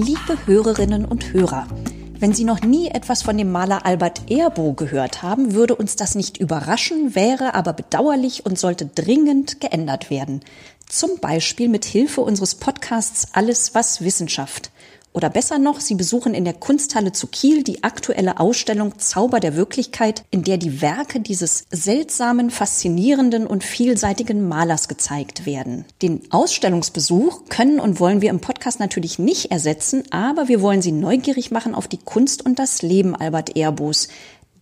Liebe Hörerinnen und Hörer, wenn Sie noch nie etwas von dem Maler Albert Erbo gehört haben, würde uns das nicht überraschen, wäre aber bedauerlich und sollte dringend geändert werden. Zum Beispiel mit Hilfe unseres Podcasts Alles was Wissenschaft. Oder besser noch, Sie besuchen in der Kunsthalle zu Kiel die aktuelle Ausstellung Zauber der Wirklichkeit, in der die Werke dieses seltsamen, faszinierenden und vielseitigen Malers gezeigt werden. Den Ausstellungsbesuch können und wollen wir im Podcast natürlich nicht ersetzen, aber wir wollen Sie neugierig machen auf die Kunst und das Leben Albert Erbos,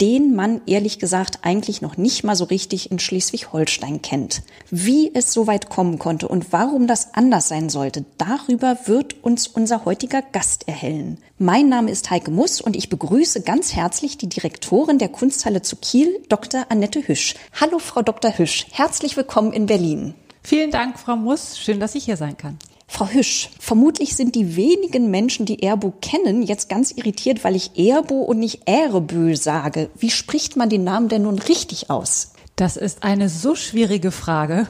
den man ehrlich gesagt eigentlich noch nicht mal so richtig in Schleswig-Holstein kennt. Wie es so weit kommen konnte und warum das anders sein sollte, darüber wird uns unser heutiger Gast erhellen. Mein Name ist Heike Muss und ich begrüße ganz herzlich die Direktorin der Kunsthalle zu Kiel, Dr. Annette Hüsch. Hallo, Frau Dr. Hüsch. Herzlich willkommen in Berlin. Vielen Dank, Frau Muss. Schön, dass ich hier sein kann. Frau Hüsch, vermutlich sind die wenigen Menschen, die Erbo kennen, jetzt ganz irritiert, weil ich Erbo und nicht Erebö sage. Wie spricht man den Namen denn nun richtig aus? Das ist eine so schwierige Frage.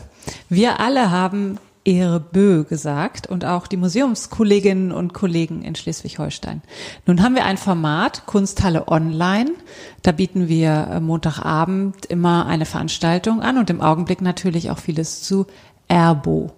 Wir alle haben Erebö gesagt und auch die Museumskolleginnen und Kollegen in Schleswig-Holstein. Nun haben wir ein Format, Kunsthalle Online. Da bieten wir äh, Montagabend immer eine Veranstaltung an und im Augenblick natürlich auch vieles zu Erbo.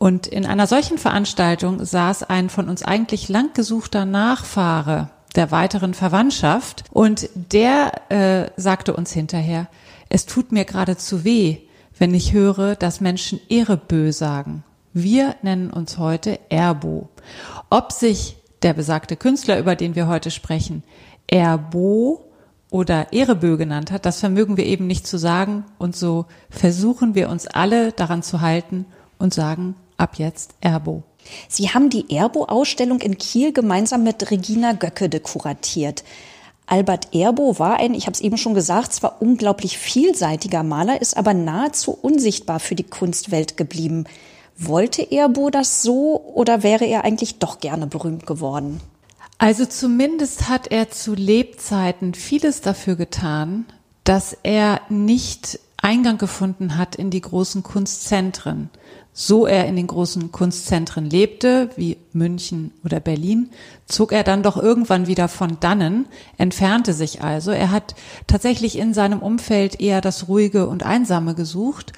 Und in einer solchen Veranstaltung saß ein von uns eigentlich lang gesuchter Nachfahre der weiteren Verwandtschaft und der äh, sagte uns hinterher, es tut mir geradezu weh, wenn ich höre, dass Menschen Erebö sagen. Wir nennen uns heute Erbo. Ob sich der besagte Künstler, über den wir heute sprechen, Erbo oder Erebö genannt hat, das vermögen wir eben nicht zu sagen und so versuchen wir uns alle daran zu halten und sagen ab jetzt Erbo. Sie haben die Erbo-Ausstellung in Kiel gemeinsam mit Regina Göcke dekuratiert. Albert Erbo war ein, ich habe es eben schon gesagt, zwar unglaublich vielseitiger Maler, ist aber nahezu unsichtbar für die Kunstwelt geblieben. Wollte Erbo das so oder wäre er eigentlich doch gerne berühmt geworden? Also zumindest hat er zu Lebzeiten vieles dafür getan, dass er nicht Eingang gefunden hat in die großen Kunstzentren so er in den großen Kunstzentren lebte, wie München oder Berlin, zog er dann doch irgendwann wieder von dannen, entfernte sich also. Er hat tatsächlich in seinem Umfeld eher das Ruhige und Einsame gesucht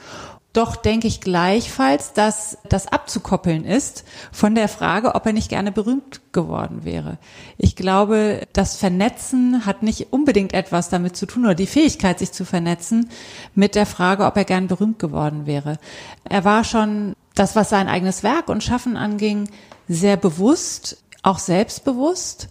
doch denke ich gleichfalls, dass das abzukoppeln ist von der Frage, ob er nicht gerne berühmt geworden wäre. Ich glaube, das Vernetzen hat nicht unbedingt etwas damit zu tun oder die Fähigkeit, sich zu vernetzen mit der Frage, ob er gern berühmt geworden wäre. Er war schon das, was sein eigenes Werk und Schaffen anging, sehr bewusst, auch selbstbewusst.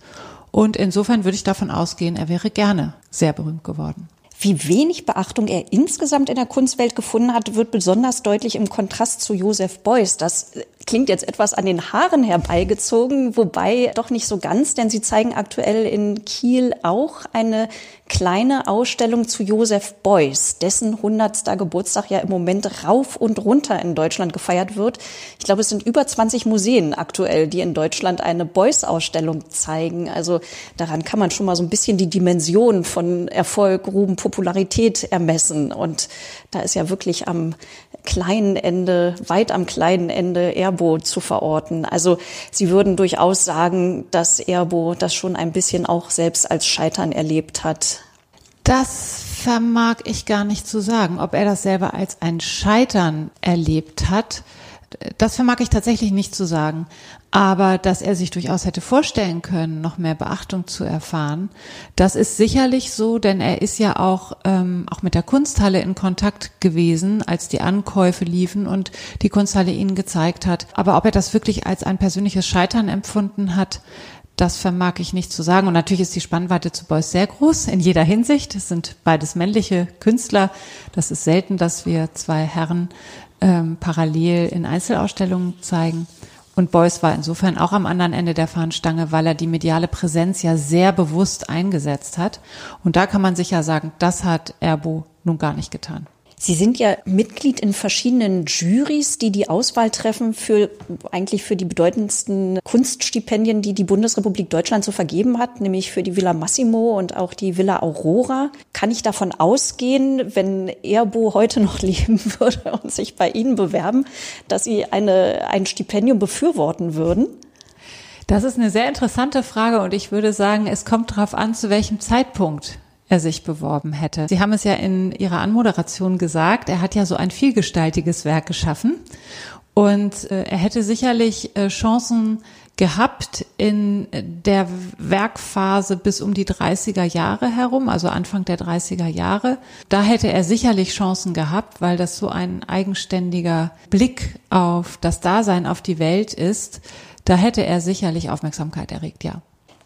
Und insofern würde ich davon ausgehen, er wäre gerne sehr berühmt geworden. Wie wenig Beachtung er insgesamt in der Kunstwelt gefunden hat, wird besonders deutlich im Kontrast zu Joseph Beuys. Das klingt jetzt etwas an den Haaren herbeigezogen, wobei doch nicht so ganz, denn sie zeigen aktuell in Kiel auch eine kleine Ausstellung zu Joseph Beuys, dessen 100. Geburtstag ja im Moment rauf und runter in Deutschland gefeiert wird. Ich glaube, es sind über 20 Museen aktuell, die in Deutschland eine Beuys-Ausstellung zeigen. Also daran kann man schon mal so ein bisschen die Dimension von Erfolg, Ruhm, Popularität ermessen. Und da ist ja wirklich am kleinen Ende, weit am kleinen Ende Erbo zu verorten. Also Sie würden durchaus sagen, dass Erbo das schon ein bisschen auch selbst als Scheitern erlebt hat. Das vermag ich gar nicht zu sagen, ob er das selber als ein Scheitern erlebt hat. Das vermag ich tatsächlich nicht zu sagen. Aber dass er sich durchaus hätte vorstellen können, noch mehr Beachtung zu erfahren, das ist sicherlich so, denn er ist ja auch, ähm, auch mit der Kunsthalle in Kontakt gewesen, als die Ankäufe liefen und die Kunsthalle ihnen gezeigt hat. Aber ob er das wirklich als ein persönliches Scheitern empfunden hat, das vermag ich nicht zu sagen. Und natürlich ist die Spannweite zu Beuys sehr groß in jeder Hinsicht. Es sind beides männliche Künstler. Das ist selten, dass wir zwei Herren ähm, parallel in Einzelausstellungen zeigen. Und Beuys war insofern auch am anderen Ende der Fahnenstange, weil er die mediale Präsenz ja sehr bewusst eingesetzt hat. Und da kann man sicher sagen, das hat Erbo nun gar nicht getan. Sie sind ja Mitglied in verschiedenen Juries, die die Auswahl treffen für eigentlich für die bedeutendsten Kunststipendien, die die Bundesrepublik Deutschland zu vergeben hat, nämlich für die Villa Massimo und auch die Villa Aurora. Kann ich davon ausgehen, wenn Erbo heute noch leben würde und sich bei Ihnen bewerben, dass Sie eine, ein Stipendium befürworten würden? Das ist eine sehr interessante Frage und ich würde sagen, es kommt darauf an, zu welchem Zeitpunkt er sich beworben hätte. Sie haben es ja in Ihrer Anmoderation gesagt, er hat ja so ein vielgestaltiges Werk geschaffen und äh, er hätte sicherlich äh, Chancen gehabt in der Werkphase bis um die 30er Jahre herum, also Anfang der 30er Jahre. Da hätte er sicherlich Chancen gehabt, weil das so ein eigenständiger Blick auf das Dasein, auf die Welt ist. Da hätte er sicherlich Aufmerksamkeit erregt, ja.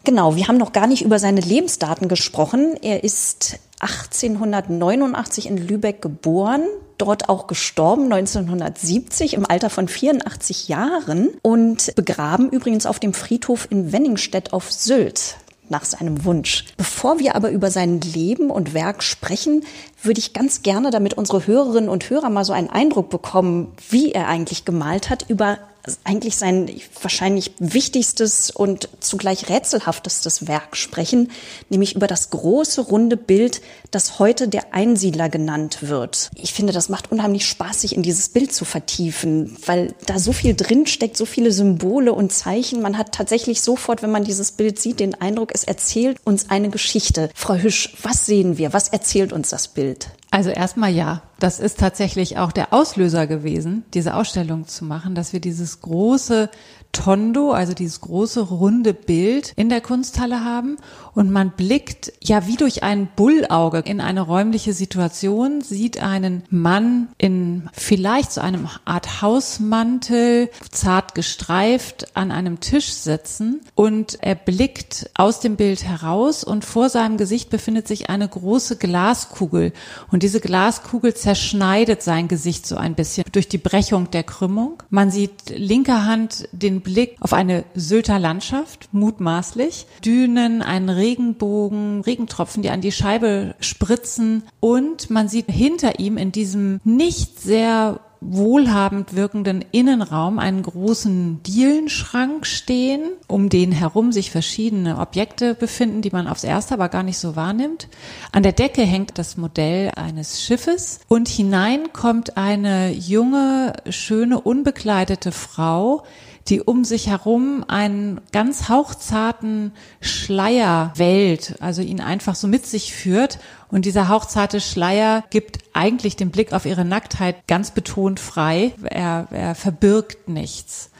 Genau, wir haben noch gar nicht über seine Lebensdaten gesprochen. Er ist 1889 in Lübeck geboren, dort auch gestorben 1970 im Alter von 84 Jahren und begraben übrigens auf dem Friedhof in Wenningstedt auf Sylt nach seinem Wunsch. Bevor wir aber über sein Leben und Werk sprechen, würde ich ganz gerne, damit unsere Hörerinnen und Hörer mal so einen Eindruck bekommen, wie er eigentlich gemalt hat, über eigentlich sein wahrscheinlich wichtigstes und zugleich rätselhaftestes Werk sprechen, nämlich über das große runde Bild, das heute der Einsiedler genannt wird. Ich finde, das macht unheimlich Spaß, sich in dieses Bild zu vertiefen, weil da so viel drinsteckt, so viele Symbole und Zeichen. Man hat tatsächlich sofort, wenn man dieses Bild sieht, den Eindruck, es erzählt uns eine Geschichte. Frau Hüsch, was sehen wir? Was erzählt uns das Bild? Also erstmal ja, das ist tatsächlich auch der Auslöser gewesen, diese Ausstellung zu machen, dass wir dieses große Tondo, also dieses große runde Bild in der Kunsthalle haben und man blickt ja wie durch ein Bullauge in eine räumliche Situation, sieht einen Mann in vielleicht so einem Art Hausmantel, zart gestreift, an einem Tisch sitzen. Und er blickt aus dem Bild heraus und vor seinem Gesicht befindet sich eine große Glaskugel. Und diese Glaskugel zerschneidet sein Gesicht so ein bisschen durch die Brechung der Krümmung. Man sieht linker Hand den Blick auf eine Sylter Landschaft, mutmaßlich, Dünen, einen Regenbogen, Regentropfen, die an die Scheibe spritzen und man sieht hinter ihm in diesem nicht sehr wohlhabend wirkenden Innenraum einen großen Dielenschrank stehen, um den herum sich verschiedene Objekte befinden, die man aufs erste aber gar nicht so wahrnimmt. An der Decke hängt das Modell eines Schiffes und hinein kommt eine junge, schöne, unbekleidete Frau, die um sich herum einen ganz hauchzarten Schleier wählt, also ihn einfach so mit sich führt. Und dieser hauchzarte Schleier gibt eigentlich den Blick auf ihre Nacktheit ganz betont frei. Er, er verbirgt nichts.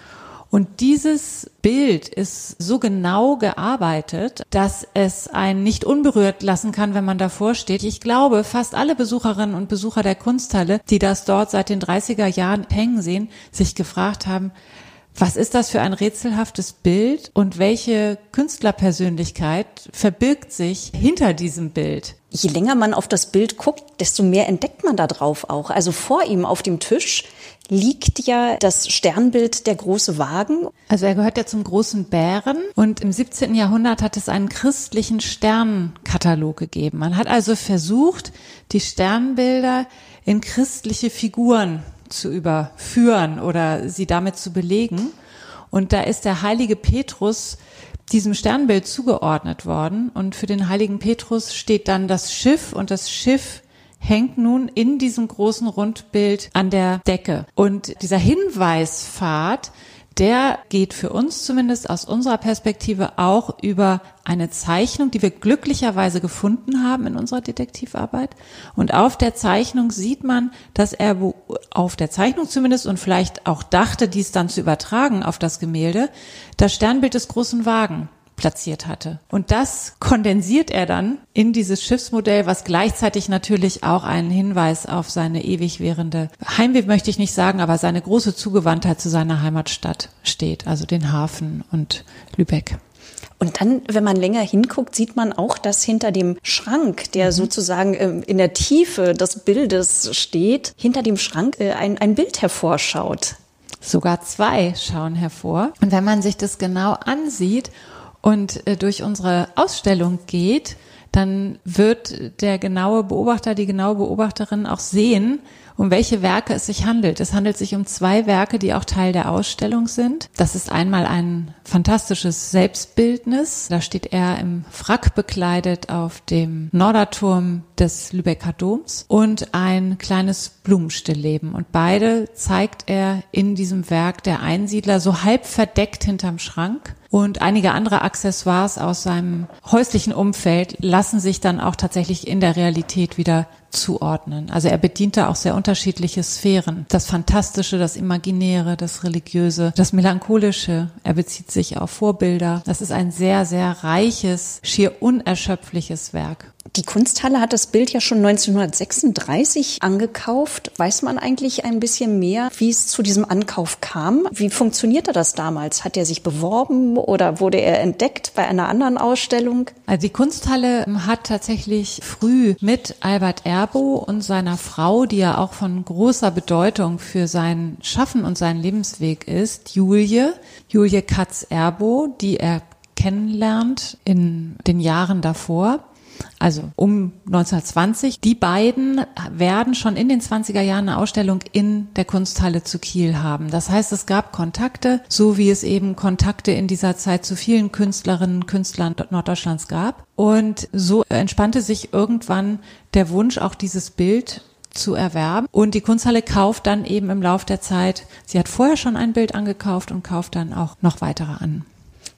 Und dieses Bild ist so genau gearbeitet, dass es einen nicht unberührt lassen kann, wenn man davor steht. Ich glaube, fast alle Besucherinnen und Besucher der Kunsthalle, die das dort seit den 30er Jahren hängen sehen, sich gefragt haben, was ist das für ein rätselhaftes Bild und welche Künstlerpersönlichkeit verbirgt sich hinter diesem Bild? Je länger man auf das Bild guckt, desto mehr entdeckt man da drauf auch. Also vor ihm auf dem Tisch liegt ja das Sternbild der große Wagen. Also er gehört ja zum großen Bären und im 17. Jahrhundert hat es einen christlichen Sternkatalog gegeben. Man hat also versucht, die Sternbilder in christliche Figuren zu überführen oder sie damit zu belegen. Und da ist der heilige Petrus diesem Sternbild zugeordnet worden. Und für den heiligen Petrus steht dann das Schiff und das Schiff hängt nun in diesem großen Rundbild an der Decke. Und dieser Hinweispfad der geht für uns zumindest aus unserer Perspektive auch über eine Zeichnung, die wir glücklicherweise gefunden haben in unserer Detektivarbeit. Und auf der Zeichnung sieht man, dass er auf der Zeichnung zumindest und vielleicht auch dachte, dies dann zu übertragen auf das Gemälde, das Sternbild des großen Wagen platziert hatte. Und das kondensiert er dann in dieses Schiffsmodell, was gleichzeitig natürlich auch einen Hinweis auf seine ewig währende Heimweh möchte ich nicht sagen, aber seine große Zugewandtheit zu seiner Heimatstadt steht, also den Hafen und Lübeck. Und dann, wenn man länger hinguckt, sieht man auch, dass hinter dem Schrank, der mhm. sozusagen ähm, in der Tiefe des Bildes steht, hinter dem Schrank äh, ein, ein Bild hervorschaut. Sogar zwei schauen hervor. Und wenn man sich das genau ansieht und äh, durch unsere Ausstellung geht, dann wird der genaue Beobachter, die genaue Beobachterin auch sehen, um welche Werke es sich handelt. Es handelt sich um zwei Werke, die auch Teil der Ausstellung sind. Das ist einmal ein fantastisches Selbstbildnis. Da steht er im Frack bekleidet auf dem Norderturm des Lübecker Doms und ein kleines Blumenstillleben. Und beide zeigt er in diesem Werk der Einsiedler so halb verdeckt hinterm Schrank und einige andere Accessoires aus seinem häuslichen Umfeld lassen sich dann auch tatsächlich in der Realität wieder zuordnen. Also er bedient da auch sehr unterschiedliche Sphären. Das Fantastische, das Imaginäre, das Religiöse, das Melancholische. Er bezieht sich auf Vorbilder. Das ist ein sehr, sehr reiches, schier unerschöpfliches Werk. Die Kunsthalle hat das Bild ja schon 1936 angekauft. Weiß man eigentlich ein bisschen mehr, wie es zu diesem Ankauf kam? Wie funktionierte das damals? Hat er sich beworben oder wurde er entdeckt bei einer anderen Ausstellung? Also die Kunsthalle hat tatsächlich früh mit Albert Erbo und seiner Frau, die ja auch von großer Bedeutung für sein Schaffen und seinen Lebensweg ist, Julie, Julie Katz-Erbo, die er kennenlernt in den Jahren davor also um 1920. Die beiden werden schon in den 20er Jahren eine Ausstellung in der Kunsthalle zu Kiel haben. Das heißt, es gab Kontakte, so wie es eben Kontakte in dieser Zeit zu vielen Künstlerinnen und Künstlern Norddeutschlands gab. Und so entspannte sich irgendwann der Wunsch, auch dieses Bild zu erwerben. Und die Kunsthalle kauft dann eben im Lauf der Zeit, sie hat vorher schon ein Bild angekauft und kauft dann auch noch weitere an.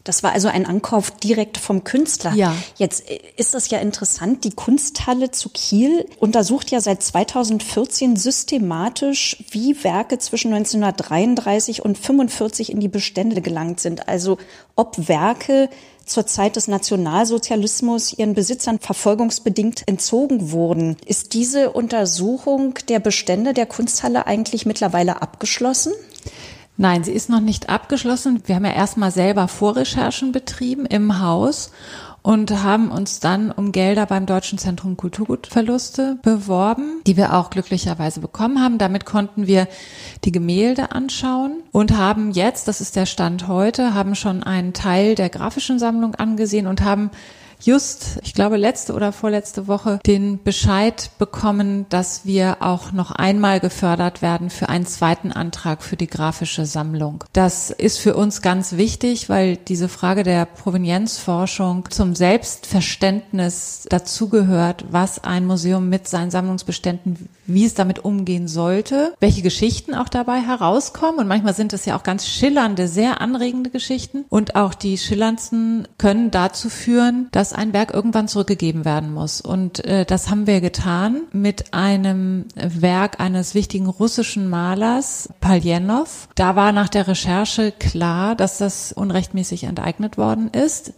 Das war also ein Ankauf direkt vom Künstler. Ja. Jetzt äh, ist das ja interessant. Die Kunsthalle zu Kiel untersucht ja seit 2014 systematisch, wie Werke zwischen 1933 und 45 in die Bestände gelangt sind. Also ob Werke zur Zeit des Nationalsozialismus ihren Besitzern verfolgungsbedingt entzogen wurden. Ist diese Untersuchung der Bestände der Kunsthalle eigentlich mittlerweile abgeschlossen? Nein, sie ist noch nicht abgeschlossen. Wir haben ja erstmal selber Vorrecherchen betrieben im Haus und haben uns dann um Gelder beim Deutschen Zentrum Kulturgutverluste beworben, die wir auch glücklicherweise bekommen haben. Damit konnten wir die Gemälde anschauen und haben jetzt, das ist der Stand heute, haben schon einen Teil der grafischen Sammlung angesehen und haben just, ich glaube, letzte oder vorletzte Woche den Bescheid bekommen, dass wir auch noch einmal gefördert werden für einen zweiten Antrag für die grafische Sammlung. Das ist für uns ganz wichtig, weil diese Frage der Provenienzforschung zum Selbstverständnis dazugehört, was ein Museum mit seinen Sammlungsbeständen, wie es damit umgehen sollte, welche Geschichten auch dabei herauskommen. Und manchmal sind es ja auch ganz schillernde, sehr anregende Geschichten. Und auch die schillerndsten können dazu führen, dass dass ein Werk irgendwann zurückgegeben werden muss. Und äh, das haben wir getan mit einem Werk eines wichtigen russischen Malers, Paljenov. Da war nach der Recherche klar, dass das unrechtmäßig enteignet worden ist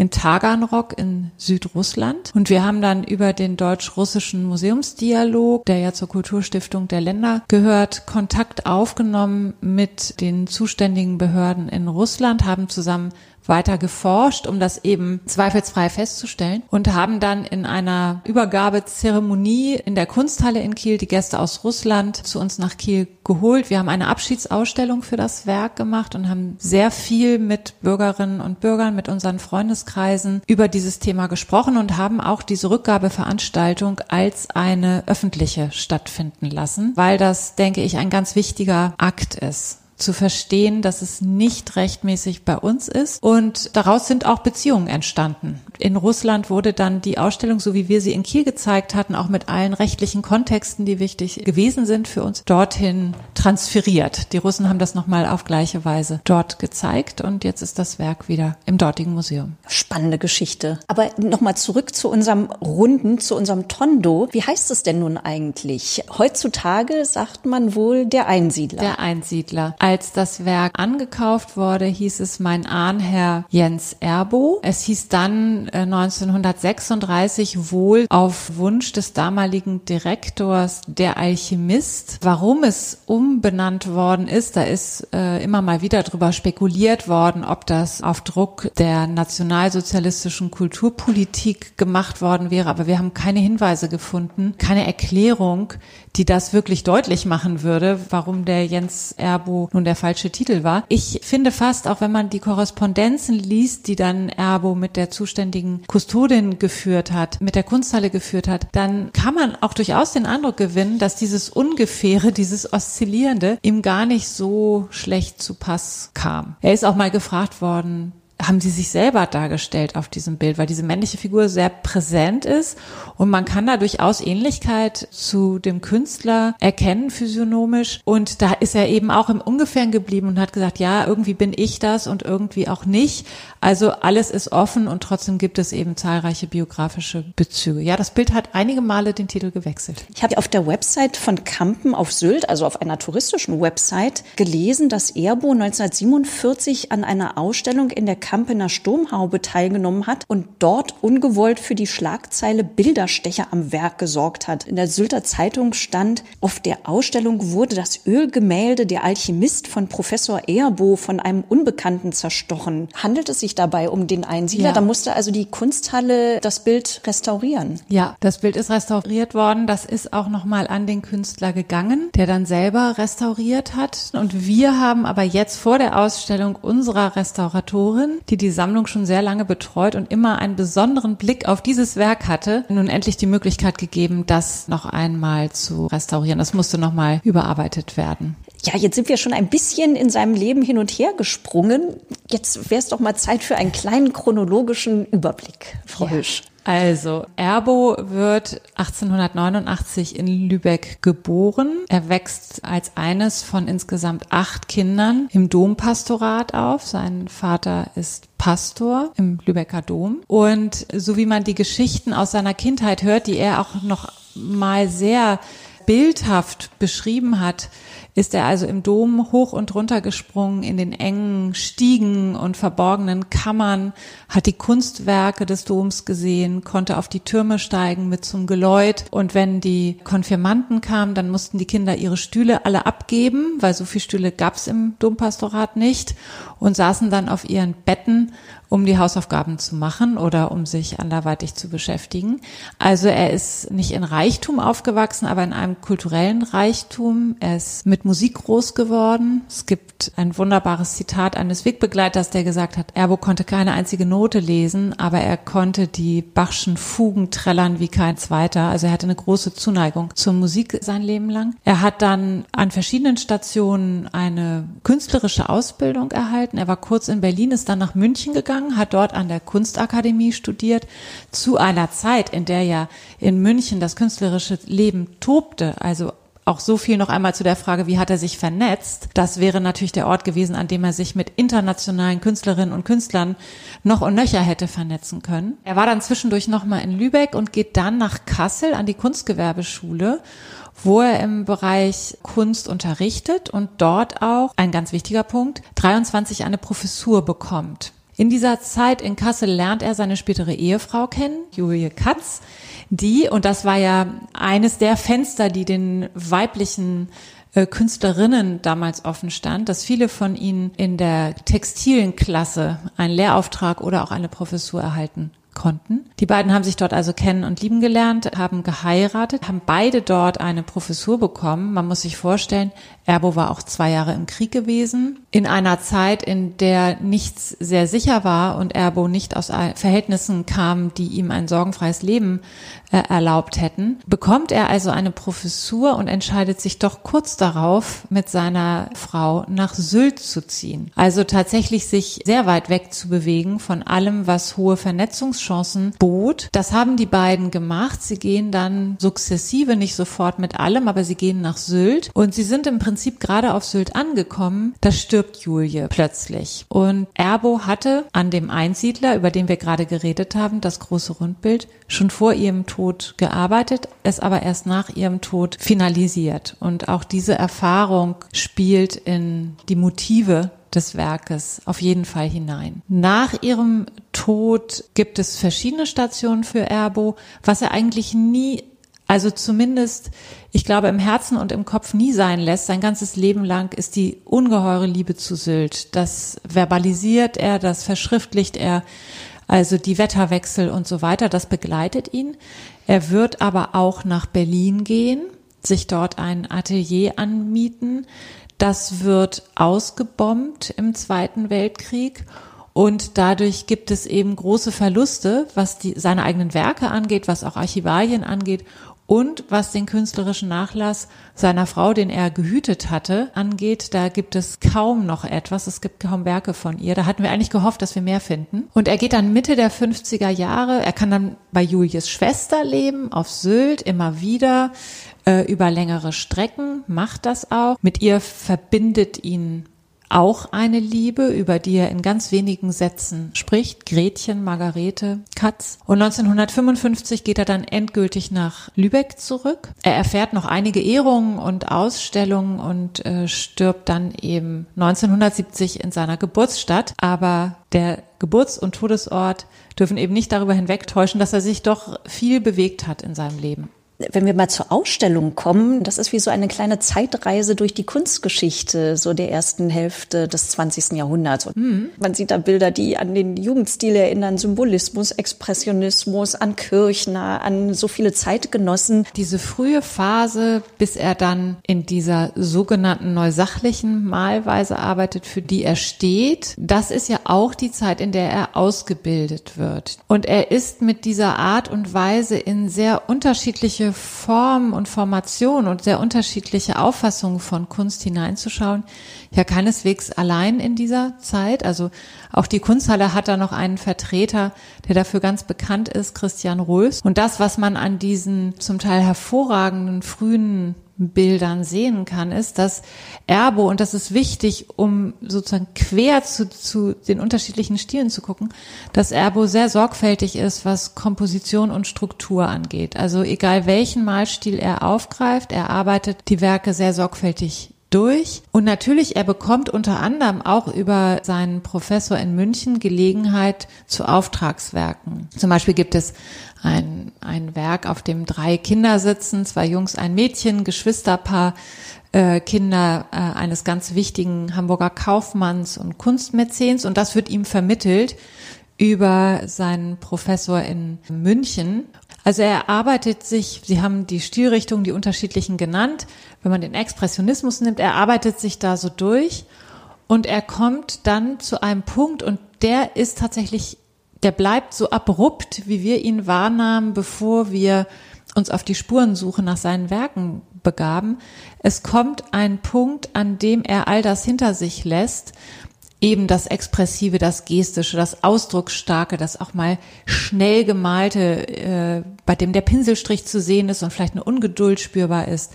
in Taganrog in Südrussland. Und wir haben dann über den deutsch-russischen Museumsdialog, der ja zur Kulturstiftung der Länder gehört, Kontakt aufgenommen mit den zuständigen Behörden in Russland, haben zusammen weiter geforscht, um das eben zweifelsfrei festzustellen und haben dann in einer Übergabezeremonie in der Kunsthalle in Kiel die Gäste aus Russland zu uns nach Kiel geholt. Wir haben eine Abschiedsausstellung für das Werk gemacht und haben sehr viel mit Bürgerinnen und Bürgern, mit unseren Freundeskreisen über dieses Thema gesprochen und haben auch diese Rückgabeveranstaltung als eine öffentliche stattfinden lassen, weil das, denke ich, ein ganz wichtiger Akt ist zu verstehen, dass es nicht rechtmäßig bei uns ist. Und daraus sind auch Beziehungen entstanden. In Russland wurde dann die Ausstellung, so wie wir sie in Kiel gezeigt hatten, auch mit allen rechtlichen Kontexten, die wichtig gewesen sind für uns, dorthin transferiert. Die Russen haben das nochmal auf gleiche Weise dort gezeigt und jetzt ist das Werk wieder im dortigen Museum. Spannende Geschichte. Aber nochmal zurück zu unserem Runden, zu unserem Tondo. Wie heißt es denn nun eigentlich? Heutzutage sagt man wohl der Einsiedler. Der Einsiedler. Als das Werk angekauft wurde, hieß es mein Ahnherr Jens Erbo. Es hieß dann 1936 äh, wohl auf Wunsch des damaligen Direktors der Alchemist. Warum es umbenannt worden ist, da ist äh, immer mal wieder drüber spekuliert worden, ob das auf Druck der nationalsozialistischen Kulturpolitik gemacht worden wäre. Aber wir haben keine Hinweise gefunden, keine Erklärung, die das wirklich deutlich machen würde, warum der Jens Erbo nun der falsche Titel war. Ich finde fast, auch wenn man die Korrespondenzen liest, die dann Erbo mit der zuständigen Kustodin geführt hat, mit der Kunsthalle geführt hat, dann kann man auch durchaus den Eindruck gewinnen, dass dieses Ungefähre, dieses Oszillierende ihm gar nicht so schlecht zu Pass kam. Er ist auch mal gefragt worden, haben sie sich selber dargestellt auf diesem Bild, weil diese männliche Figur sehr präsent ist und man kann da durchaus Ähnlichkeit zu dem Künstler erkennen, physiognomisch. Und da ist er eben auch im Ungefähren geblieben und hat gesagt, ja, irgendwie bin ich das und irgendwie auch nicht. Also alles ist offen und trotzdem gibt es eben zahlreiche biografische Bezüge. Ja, das Bild hat einige Male den Titel gewechselt. Ich habe auf der Website von Kampen auf Sylt, also auf einer touristischen Website, gelesen, dass Erbo 1947 an einer Ausstellung in der Kampener Sturmhaube teilgenommen hat und dort ungewollt für die Schlagzeile Bilderstecher am Werk gesorgt hat. In der Sylter Zeitung stand, auf der Ausstellung wurde das Ölgemälde Der Alchemist von Professor Erbo von einem Unbekannten zerstochen. Handelt es sich sich dabei um den Einsiedler. Ja. Da musste also die Kunsthalle das Bild restaurieren. Ja, das Bild ist restauriert worden. Das ist auch nochmal an den Künstler gegangen, der dann selber restauriert hat. Und wir haben aber jetzt vor der Ausstellung unserer Restauratorin, die die Sammlung schon sehr lange betreut und immer einen besonderen Blick auf dieses Werk hatte, nun endlich die Möglichkeit gegeben, das noch einmal zu restaurieren. Das musste nochmal überarbeitet werden. Ja, jetzt sind wir schon ein bisschen in seinem Leben hin und her gesprungen. Jetzt wäre es doch mal Zeit für einen kleinen chronologischen Überblick, Frau ja. Hüsch. Also, Erbo wird 1889 in Lübeck geboren. Er wächst als eines von insgesamt acht Kindern im Dompastorat auf. Sein Vater ist Pastor im Lübecker Dom. Und so wie man die Geschichten aus seiner Kindheit hört, die er auch noch mal sehr bildhaft beschrieben hat, ist er also im Dom hoch und runter gesprungen in den engen Stiegen und verborgenen Kammern, hat die Kunstwerke des Doms gesehen, konnte auf die Türme steigen mit zum Geläut. Und wenn die Konfirmanden kamen, dann mussten die Kinder ihre Stühle alle abgeben, weil so viele Stühle gab's im Dompastorat nicht und saßen dann auf ihren Betten um die Hausaufgaben zu machen oder um sich anderweitig zu beschäftigen. Also er ist nicht in Reichtum aufgewachsen, aber in einem kulturellen Reichtum. Er ist mit Musik groß geworden. Es gibt ein wunderbares Zitat eines Wegbegleiters, der gesagt hat, Erbo konnte keine einzige Note lesen, aber er konnte die Bachschen Fugen trällern wie kein zweiter. Also er hatte eine große Zuneigung zur Musik sein Leben lang. Er hat dann an verschiedenen Stationen eine künstlerische Ausbildung erhalten. Er war kurz in Berlin, ist dann nach München gegangen hat dort an der Kunstakademie studiert, zu einer Zeit, in der ja in München das künstlerische Leben tobte, also auch so viel noch einmal zu der Frage, wie hat er sich vernetzt? Das wäre natürlich der Ort gewesen, an dem er sich mit internationalen Künstlerinnen und Künstlern noch und nöcher hätte vernetzen können. Er war dann zwischendurch nochmal in Lübeck und geht dann nach Kassel an die Kunstgewerbeschule wo er im Bereich Kunst unterrichtet und dort auch, ein ganz wichtiger Punkt, 23 eine Professur bekommt. In dieser Zeit in Kassel lernt er seine spätere Ehefrau kennen, Julie Katz, die, und das war ja eines der Fenster, die den weiblichen äh, Künstlerinnen damals offen stand, dass viele von ihnen in der textilen Klasse einen Lehrauftrag oder auch eine Professur erhalten konnten. Die beiden haben sich dort also kennen und lieben gelernt, haben geheiratet, haben beide dort eine Professur bekommen. Man muss sich vorstellen, Erbo war auch zwei Jahre im Krieg gewesen, in einer Zeit, in der nichts sehr sicher war und Erbo nicht aus Verhältnissen kam, die ihm ein sorgenfreies Leben äh, erlaubt hätten, bekommt er also eine Professur und entscheidet sich doch kurz darauf, mit seiner Frau nach Sylt zu ziehen. Also tatsächlich sich sehr weit weg zu bewegen von allem, was hohe Vernetzungschancen bot. Das haben die beiden gemacht. Sie gehen dann sukzessive, nicht sofort mit allem, aber sie gehen nach Sylt und sie sind im Prinzip gerade auf Sylt angekommen. Da stirbt Julie plötzlich. Und Erbo hatte an dem Einsiedler, über den wir gerade geredet haben, das große Rundbild, schon vor ihrem Tod gearbeitet, es aber erst nach ihrem Tod finalisiert. Und auch diese Erfahrung spielt in die Motive des Werkes auf jeden Fall hinein. Nach ihrem Tod gibt es verschiedene Stationen für Erbo, was er eigentlich nie, also zumindest, ich glaube, im Herzen und im Kopf nie sein lässt. Sein ganzes Leben lang ist die ungeheure Liebe zu Sylt. Das verbalisiert er, das verschriftlicht er. Also die Wetterwechsel und so weiter, das begleitet ihn. Er wird aber auch nach Berlin gehen, sich dort ein Atelier anmieten. Das wird ausgebombt im Zweiten Weltkrieg und dadurch gibt es eben große Verluste, was die, seine eigenen Werke angeht, was auch Archivalien angeht Und was den künstlerischen Nachlass seiner Frau, den er gehütet hatte, angeht, da gibt es kaum noch etwas. Es gibt kaum Werke von ihr. Da hatten wir eigentlich gehofft, dass wir mehr finden. Und er geht dann Mitte der 50er Jahre. Er kann dann bei Julies Schwester leben, auf Sylt, immer wieder äh, über längere Strecken, macht das auch. Mit ihr verbindet ihn auch eine Liebe, über die er in ganz wenigen Sätzen spricht. Gretchen, Margarete, Katz. Und 1955 geht er dann endgültig nach Lübeck zurück. Er erfährt noch einige Ehrungen und Ausstellungen und äh, stirbt dann eben 1970 in seiner Geburtsstadt. Aber der Geburts- und Todesort dürfen eben nicht darüber hinwegtäuschen, dass er sich doch viel bewegt hat in seinem Leben wenn wir mal zur Ausstellung kommen, das ist wie so eine kleine Zeitreise durch die Kunstgeschichte so der ersten Hälfte des 20. Jahrhunderts. Mhm. Man sieht da Bilder, die an den Jugendstil erinnern, Symbolismus, Expressionismus, an Kirchner, an so viele Zeitgenossen. Diese frühe Phase, bis er dann in dieser sogenannten neusachlichen Malweise arbeitet, für die er steht, das ist ja auch die Zeit, in der er ausgebildet wird. Und er ist mit dieser Art und Weise in sehr unterschiedliche Form und Formation und sehr unterschiedliche Auffassungen von Kunst hineinzuschauen, ja keineswegs allein in dieser Zeit. Also auch die Kunsthalle hat da noch einen Vertreter, der dafür ganz bekannt ist, Christian Rös. Und das, was man an diesen zum Teil hervorragenden frühen Bildern sehen kann, ist, dass Erbo, und das ist wichtig, um sozusagen quer zu, zu den unterschiedlichen Stilen zu gucken, dass Erbo sehr sorgfältig ist, was Komposition und Struktur angeht. Also egal welchen Malstil er aufgreift, er arbeitet die Werke sehr sorgfältig durch. Und natürlich, er bekommt unter anderem auch über seinen Professor in München Gelegenheit zu Auftragswerken. Zum Beispiel gibt es ein, ein Werk, auf dem drei Kinder sitzen, zwei Jungs, ein Mädchen, Geschwisterpaar, äh, Kinder äh, eines ganz wichtigen Hamburger Kaufmanns und Kunstmäzens. Und das wird ihm vermittelt über seinen Professor in München. Also er arbeitet sich, Sie haben die Stilrichtungen, die unterschiedlichen genannt. Wenn man den Expressionismus nimmt, er arbeitet sich da so durch und er kommt dann zu einem Punkt und der ist tatsächlich, der bleibt so abrupt, wie wir ihn wahrnahmen, bevor wir uns auf die Spurensuche nach seinen Werken begaben. Es kommt ein Punkt, an dem er all das hinter sich lässt eben das Expressive, das Gestische, das Ausdrucksstarke, das auch mal schnell gemalte, äh, bei dem der Pinselstrich zu sehen ist und vielleicht eine Ungeduld spürbar ist,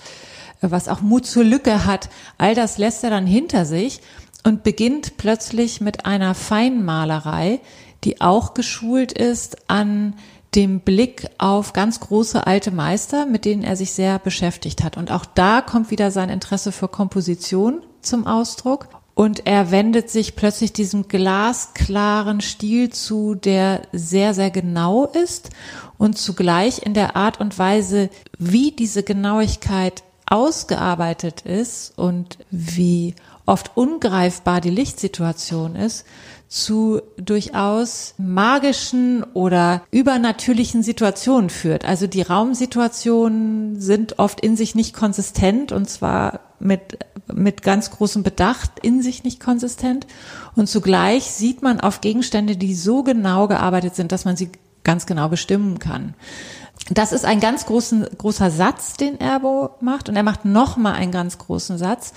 äh, was auch Mut zur Lücke hat, all das lässt er dann hinter sich und beginnt plötzlich mit einer Feinmalerei, die auch geschult ist an dem Blick auf ganz große alte Meister, mit denen er sich sehr beschäftigt hat. Und auch da kommt wieder sein Interesse für Komposition zum Ausdruck. Und er wendet sich plötzlich diesem glasklaren Stil zu, der sehr, sehr genau ist und zugleich in der Art und Weise, wie diese Genauigkeit ausgearbeitet ist und wie oft ungreifbar die Lichtsituation ist, zu durchaus magischen oder übernatürlichen Situationen führt. Also die Raumsituationen sind oft in sich nicht konsistent und zwar mit, mit ganz großem Bedacht in sich nicht konsistent. Und zugleich sieht man auf Gegenstände, die so genau gearbeitet sind, dass man sie ganz genau bestimmen kann. Das ist ein ganz großen, großer Satz, den Erbo macht. Und er macht nochmal einen ganz großen Satz,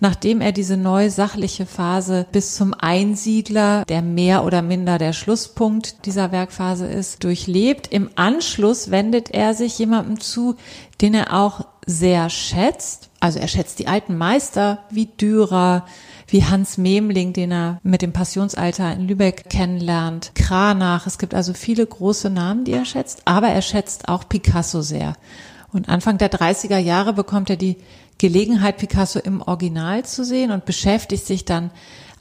nachdem er diese neue sachliche Phase bis zum Einsiedler, der mehr oder minder der Schlusspunkt dieser Werkphase ist, durchlebt. Im Anschluss wendet er sich jemandem zu, den er auch sehr schätzt. Also er schätzt die alten Meister wie Dürer, wie Hans Memling, den er mit dem Passionsalter in Lübeck kennenlernt, Kranach. Es gibt also viele große Namen, die er schätzt, aber er schätzt auch Picasso sehr. Und Anfang der 30er Jahre bekommt er die Gelegenheit, Picasso im Original zu sehen und beschäftigt sich dann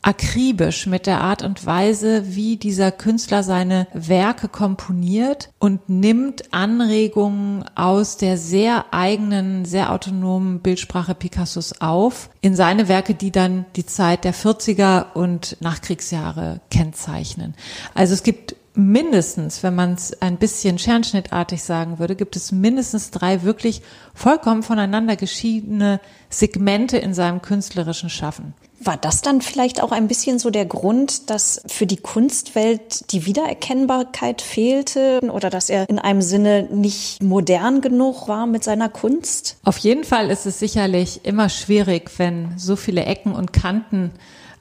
akribisch mit der Art und Weise, wie dieser Künstler seine Werke komponiert und nimmt Anregungen aus der sehr eigenen, sehr autonomen Bildsprache Picassos auf in seine Werke, die dann die Zeit der 40er und Nachkriegsjahre kennzeichnen. Also es gibt mindestens, wenn man es ein bisschen scherenschnittartig sagen würde, gibt es mindestens drei wirklich vollkommen voneinander geschiedene Segmente in seinem künstlerischen Schaffen. War das dann vielleicht auch ein bisschen so der Grund, dass für die Kunstwelt die Wiedererkennbarkeit fehlte oder dass er in einem Sinne nicht modern genug war mit seiner Kunst? Auf jeden Fall ist es sicherlich immer schwierig, wenn so viele Ecken und Kanten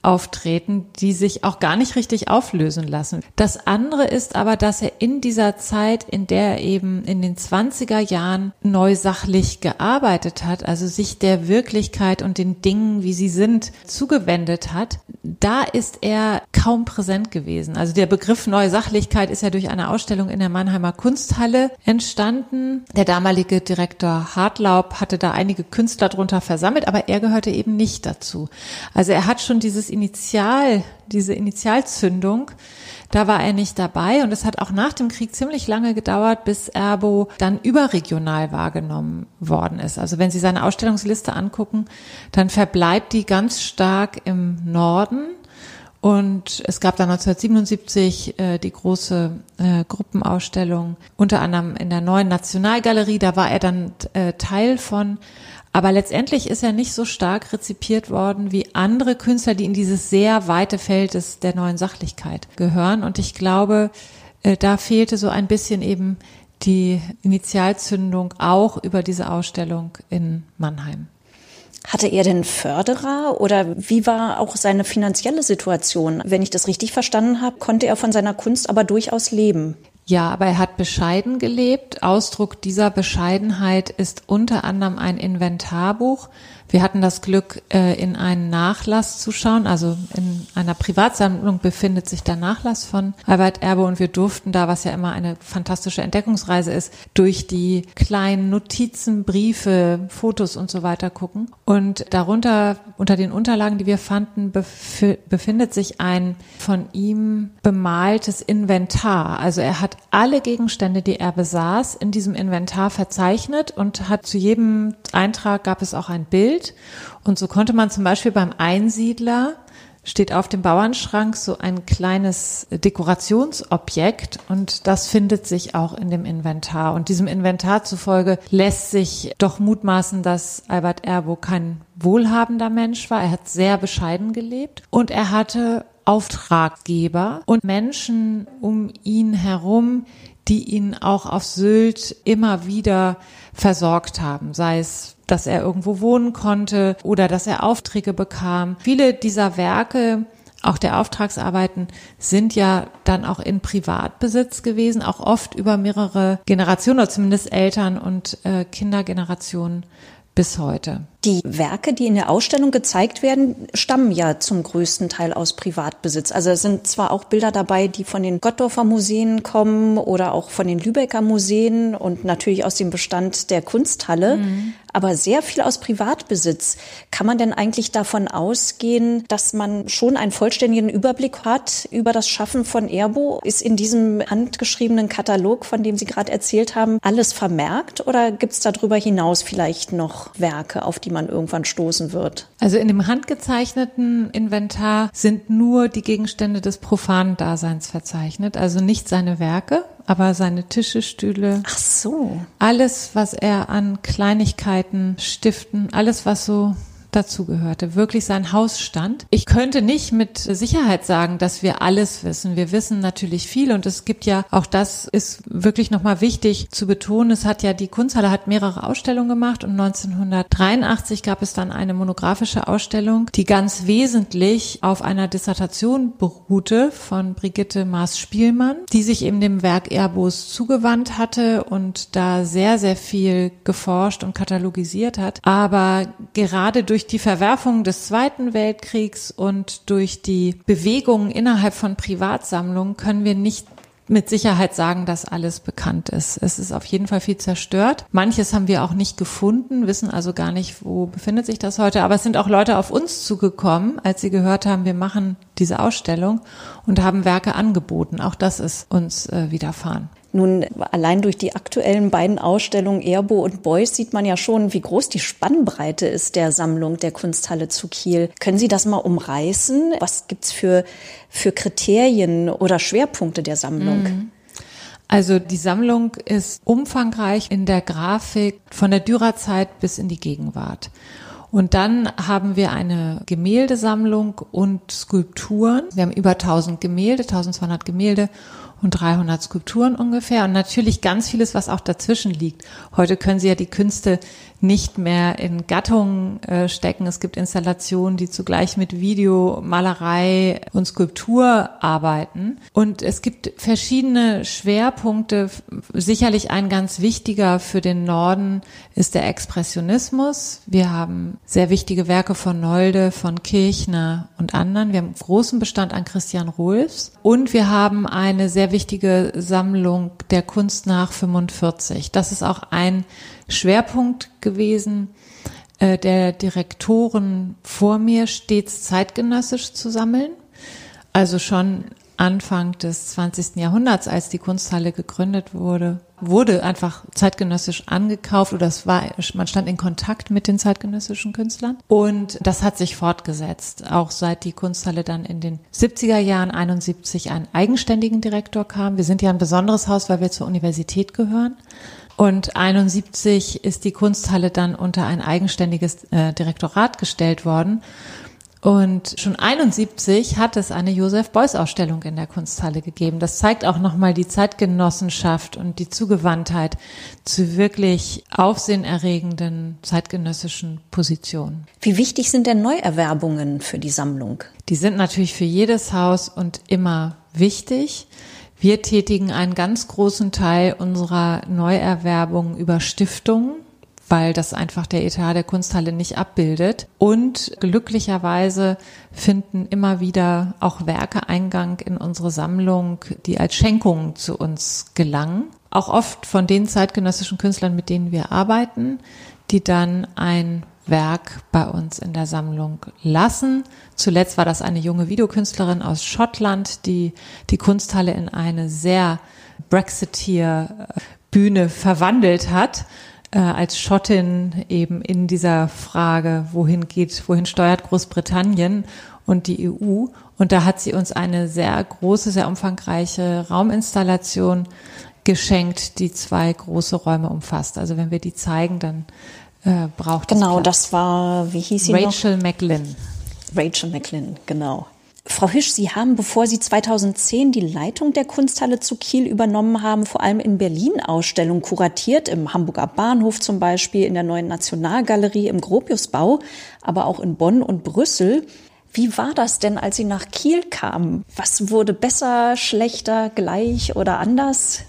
auftreten, die sich auch gar nicht richtig auflösen lassen. Das andere ist aber, dass er in dieser Zeit, in der er eben in den 20er Jahren neu sachlich gearbeitet hat, also sich der Wirklichkeit und den Dingen, wie sie sind, zugewendet hat, da ist er kaum präsent gewesen. Also der Begriff neue Sachlichkeit ist ja durch eine Ausstellung in der Mannheimer Kunsthalle entstanden. Der damalige Direktor Hartlaub hatte da einige Künstler drunter versammelt, aber er gehörte eben nicht dazu. Also er hat schon dieses Initial, diese Initialzündung, da war er nicht dabei und es hat auch nach dem Krieg ziemlich lange gedauert, bis Erbo dann überregional wahrgenommen worden ist. Also wenn Sie seine Ausstellungsliste angucken, dann verbleibt die ganz stark im Norden. Und es gab dann 1977 äh, die große äh, Gruppenausstellung, unter anderem in der neuen Nationalgalerie. Da war er dann äh, Teil von. Aber letztendlich ist er nicht so stark rezipiert worden wie andere Künstler, die in dieses sehr weite Feld des, der neuen Sachlichkeit gehören. Und ich glaube, äh, da fehlte so ein bisschen eben die Initialzündung auch über diese Ausstellung in Mannheim. Hatte er denn Förderer oder wie war auch seine finanzielle Situation? Wenn ich das richtig verstanden habe, konnte er von seiner Kunst aber durchaus leben. Ja, aber er hat bescheiden gelebt. Ausdruck dieser Bescheidenheit ist unter anderem ein Inventarbuch, wir hatten das Glück, äh, in einen Nachlass zu schauen. Also in einer Privatsammlung befindet sich der Nachlass von Albert Erbe und wir durften da, was ja immer eine fantastische Entdeckungsreise ist, durch die kleinen Notizen, Briefe, Fotos und so weiter gucken. Und darunter, unter den Unterlagen, die wir fanden, befindet sich ein von ihm bemaltes Inventar. Also er hat alle Gegenstände, die er besaß, in diesem Inventar verzeichnet und hat zu jedem Eintrag gab es auch ein Bild Bild. Und so konnte man zum Beispiel beim Einsiedler steht auf dem Bauernschrank so ein kleines Dekorationsobjekt und das findet sich auch in dem Inventar. Und diesem Inventar zufolge lässt sich doch mutmaßen, dass Albert Erbo kein wohlhabender Mensch war. Er hat sehr bescheiden gelebt und er hatte Auftraggeber und Menschen um ihn herum, die ihn auch auf Sylt immer wieder versorgt haben, sei es, dass er irgendwo wohnen konnte oder dass er Aufträge bekam. Viele dieser Werke auch der Auftragsarbeiten sind ja dann auch in Privatbesitz gewesen, auch oft über mehrere Generationen oder zumindest Eltern und äh, Kindergenerationen bis heute. Die Werke, die in der Ausstellung gezeigt werden, stammen ja zum größten Teil aus Privatbesitz. Also es sind zwar auch Bilder dabei, die von den Gottdorfer Museen kommen oder auch von den Lübecker Museen und natürlich aus dem Bestand der Kunsthalle, mhm. Aber sehr viel aus Privatbesitz. Kann man denn eigentlich davon ausgehen, dass man schon einen vollständigen Überblick hat über das Schaffen von Erbo? Ist in diesem handgeschriebenen Katalog, von dem Sie gerade erzählt haben, alles vermerkt oder gibt es darüber hinaus vielleicht noch Werke, auf die man irgendwann stoßen wird. Also in dem handgezeichneten Inventar sind nur die Gegenstände des profanen Daseins verzeichnet, also nicht seine Werke, aber seine Tische, Stühle. Ach so. Alles, was er an Kleinigkeiten, Stiften, alles, was so dazugehörte, wirklich sein Hausstand. Ich könnte nicht mit Sicherheit sagen, dass wir alles wissen. Wir wissen natürlich viel und es gibt ja, auch das ist wirklich nochmal wichtig zu betonen, es hat ja, die Kunsthalle hat mehrere Ausstellungen gemacht und 1983 gab es dann eine monografische Ausstellung, die ganz wesentlich auf einer Dissertation beruhte von Brigitte Maas-Spielmann, die sich eben dem Werk Airbus zugewandt hatte und da sehr, sehr viel geforscht und katalogisiert hat. Aber gerade durch durch die Verwerfung des Zweiten Weltkriegs und durch die Bewegungen innerhalb von Privatsammlungen können wir nicht mit Sicherheit sagen, dass alles bekannt ist. Es ist auf jeden Fall viel zerstört. Manches haben wir auch nicht gefunden, wissen also gar nicht, wo befindet sich das heute. Aber es sind auch Leute auf uns zugekommen, als sie gehört haben, wir machen diese Ausstellung und haben Werke angeboten. Auch das ist uns äh, widerfahren. Nun, allein durch die aktuellen beiden Ausstellungen Erbo und Beuys sieht man ja schon, wie groß die Spannbreite ist der Sammlung der Kunsthalle zu Kiel. Können Sie das mal umreißen? Was gibt's für, für Kriterien oder Schwerpunkte der Sammlung? Mhm. Also die Sammlung ist umfangreich in der Grafik von der Dürerzeit bis in die Gegenwart. Und dann haben wir eine Gemäldesammlung und Skulpturen. Wir haben über 1000 Gemälde, 1200 Gemälde und 300 Skulpturen ungefähr und natürlich ganz vieles, was auch dazwischen liegt. Heute können Sie ja die Künste nicht mehr in Gattungen äh, stecken. Es gibt Installationen, die zugleich mit Video, Malerei und Skulptur arbeiten. Und es gibt verschiedene Schwerpunkte. Sicherlich ein ganz wichtiger für den Norden ist der Expressionismus. Wir haben sehr wichtige Werke von Nolde, von Kirchner und anderen. Wir haben einen großen Bestand an Christian Rohlfs. Und wir haben eine sehr wichtige Sammlung der Kunst nach 45. Das ist auch ein Schwerpunkt gewesen äh, der Direktoren vor mir, stets zeitgenössisch zu sammeln. Also schon Anfang des 20. Jahrhunderts, als die Kunsthalle gegründet wurde, wurde einfach zeitgenössisch angekauft oder es war, man stand in Kontakt mit den zeitgenössischen Künstlern und das hat sich fortgesetzt. Auch seit die Kunsthalle dann in den 70er Jahren 71 einen eigenständigen Direktor kam. Wir sind ja ein besonderes Haus, weil wir zur Universität gehören. Und 71 ist die Kunsthalle dann unter ein eigenständiges äh, Direktorat gestellt worden. Und schon 71 hat es eine Josef Beuys Ausstellung in der Kunsthalle gegeben. Das zeigt auch nochmal die Zeitgenossenschaft und die Zugewandtheit zu wirklich aufsehenerregenden zeitgenössischen Positionen. Wie wichtig sind denn Neuerwerbungen für die Sammlung? Die sind natürlich für jedes Haus und immer wichtig. Wir tätigen einen ganz großen Teil unserer Neuerwerbung über Stiftungen weil das einfach der Etat der Kunsthalle nicht abbildet. Und glücklicherweise finden immer wieder auch Werke Eingang in unsere Sammlung, die als Schenkungen zu uns gelangen. Auch oft von den zeitgenössischen Künstlern, mit denen wir arbeiten, die dann ein Werk bei uns in der Sammlung lassen. Zuletzt war das eine junge Videokünstlerin aus Schottland, die die Kunsthalle in eine sehr Brexiteer Bühne verwandelt hat, äh, als Schottin eben in dieser Frage, wohin geht, wohin steuert Großbritannien und die EU. Und da hat sie uns eine sehr große, sehr umfangreiche Rauminstallation geschenkt, die zwei große Räume umfasst. Also wenn wir die zeigen, dann äh, braucht Genau, das war, wie hieß sie Rachel noch? McLinn. Rachel McLinn, genau. Frau Hisch, Sie haben, bevor Sie 2010 die Leitung der Kunsthalle zu Kiel übernommen haben, vor allem in Berlin Ausstellungen kuratiert, im Hamburger Bahnhof zum Beispiel, in der neuen Nationalgalerie, im Gropiusbau, aber auch in Bonn und Brüssel. Wie war das denn, als Sie nach Kiel kamen? Was wurde besser, schlechter, gleich oder anders?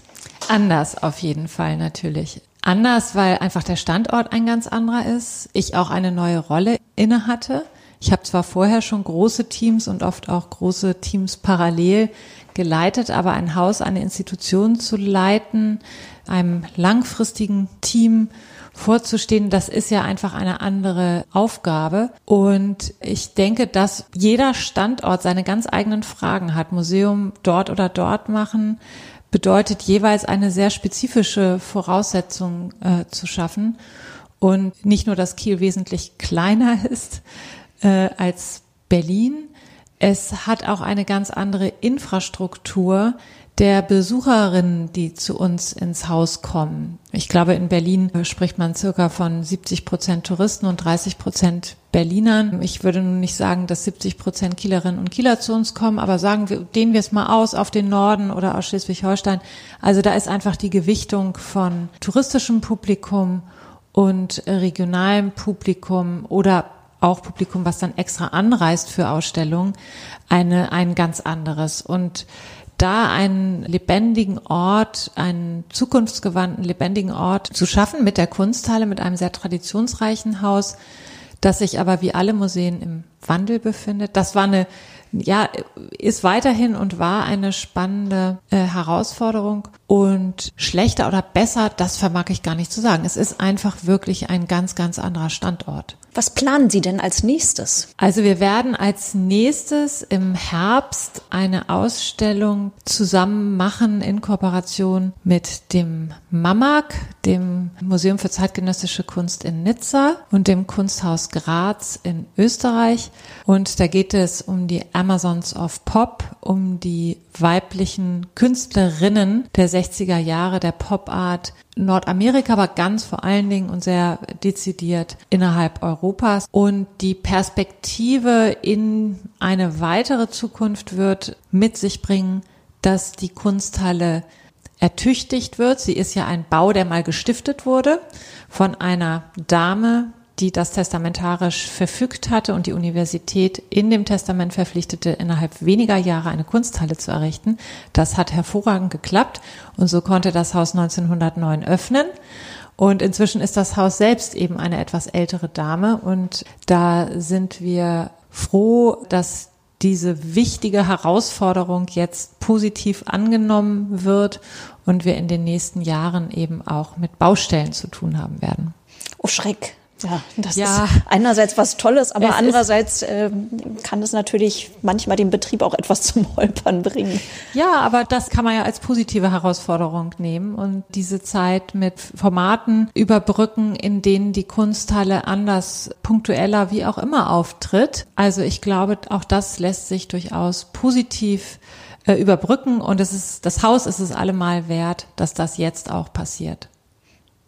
Anders auf jeden Fall natürlich. Anders, weil einfach der Standort ein ganz anderer ist. Ich auch eine neue Rolle inne hatte. Ich habe zwar vorher schon große Teams und oft auch große Teams parallel geleitet, aber ein Haus, eine Institution zu leiten, einem langfristigen Team vorzustehen, das ist ja einfach eine andere Aufgabe. Und ich denke, dass jeder Standort seine ganz eigenen Fragen hat. Museum dort oder dort machen, bedeutet jeweils eine sehr spezifische Voraussetzung äh, zu schaffen. Und nicht nur, dass Kiel wesentlich kleiner ist äh, als Berlin, es hat auch eine ganz andere Infrastruktur, der Besucherinnen, die zu uns ins Haus kommen. Ich glaube, in Berlin spricht man circa von 70 Prozent Touristen und 30 Prozent Berlinern. Ich würde nun nicht sagen, dass 70 Prozent Kielerinnen und Kieler zu uns kommen, aber sagen wir, dehnen wir es mal aus auf den Norden oder aus Schleswig-Holstein. Also da ist einfach die Gewichtung von touristischem Publikum und regionalem Publikum oder auch Publikum, was dann extra anreist für Ausstellungen, eine, ein ganz anderes. Und da einen lebendigen Ort, einen zukunftsgewandten, lebendigen Ort zu schaffen mit der Kunsthalle, mit einem sehr traditionsreichen Haus, das sich aber wie alle Museen im Wandel befindet. Das war eine, ja, ist weiterhin und war eine spannende äh, Herausforderung. Und schlechter oder besser, das vermag ich gar nicht zu sagen. Es ist einfach wirklich ein ganz, ganz anderer Standort. Was planen Sie denn als nächstes? Also wir werden als nächstes im Herbst eine Ausstellung zusammen machen in Kooperation mit dem MAMAG, dem Museum für zeitgenössische Kunst in Nizza und dem Kunsthaus Graz in Österreich. Und da geht es um die Amazons of Pop, um die weiblichen Künstlerinnen der 60er Jahre der Pop Art Nordamerika, aber ganz vor allen Dingen und sehr dezidiert innerhalb Europas. Und die Perspektive in eine weitere Zukunft wird mit sich bringen, dass die Kunsthalle ertüchtigt wird. Sie ist ja ein Bau, der mal gestiftet wurde von einer Dame, die das testamentarisch verfügt hatte und die Universität in dem Testament verpflichtete, innerhalb weniger Jahre eine Kunsthalle zu errichten. Das hat hervorragend geklappt und so konnte das Haus 1909 öffnen. Und inzwischen ist das Haus selbst eben eine etwas ältere Dame und da sind wir froh, dass diese wichtige Herausforderung jetzt positiv angenommen wird und wir in den nächsten Jahren eben auch mit Baustellen zu tun haben werden. Oh Schreck, ja, das ja. ist einerseits was Tolles, aber es andererseits äh, kann es natürlich manchmal den Betrieb auch etwas zum Holpern bringen. Ja, aber das kann man ja als positive Herausforderung nehmen und diese Zeit mit Formaten überbrücken, in denen die Kunsthalle anders, punktueller, wie auch immer auftritt. Also ich glaube, auch das lässt sich durchaus positiv äh, überbrücken und es ist, das Haus ist es allemal wert, dass das jetzt auch passiert.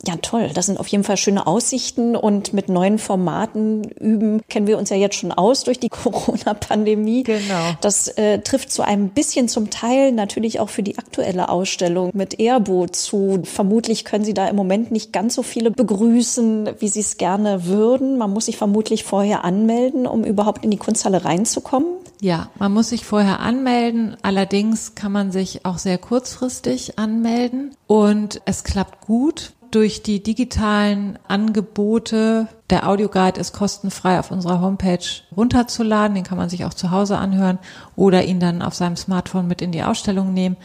Ja, toll. Das sind auf jeden Fall schöne Aussichten und mit neuen Formaten üben kennen wir uns ja jetzt schon aus durch die Corona-Pandemie. Genau. Das äh, trifft so ein bisschen zum Teil natürlich auch für die aktuelle Ausstellung mit Erbo zu. Vermutlich können Sie da im Moment nicht ganz so viele begrüßen, wie Sie es gerne würden. Man muss sich vermutlich vorher anmelden, um überhaupt in die Kunsthalle reinzukommen. Ja, man muss sich vorher anmelden. Allerdings kann man sich auch sehr kurzfristig anmelden und es klappt gut durch die digitalen Angebote. Der Audioguide ist kostenfrei auf unserer Homepage runterzuladen. Den kann man sich auch zu Hause anhören oder ihn dann auf seinem Smartphone mit in die Ausstellung nehmen.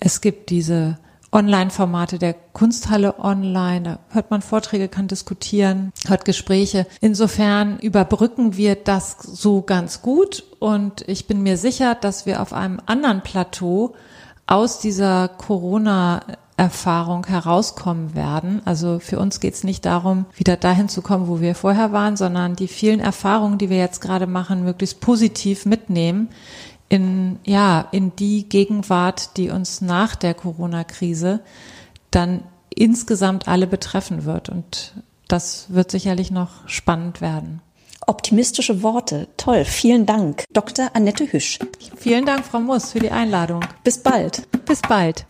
Es gibt diese Online-Formate der Kunsthalle online. Da hört man Vorträge, kann diskutieren, hört Gespräche. Insofern überbrücken wir das so ganz gut und ich bin mir sicher, dass wir auf einem anderen Plateau aus dieser Corona Erfahrung herauskommen werden. Also für uns geht es nicht darum, wieder dahin zu kommen, wo wir vorher waren, sondern die vielen Erfahrungen, die wir jetzt gerade machen, möglichst positiv mitnehmen in, ja, in die Gegenwart, die uns nach der Corona-Krise dann insgesamt alle betreffen wird. Und das wird sicherlich noch spannend werden. Optimistische Worte. Toll. Vielen Dank. Dr. Annette Hüsch. Vielen Dank, Frau Muss, für die Einladung. Bis bald. Bis bald.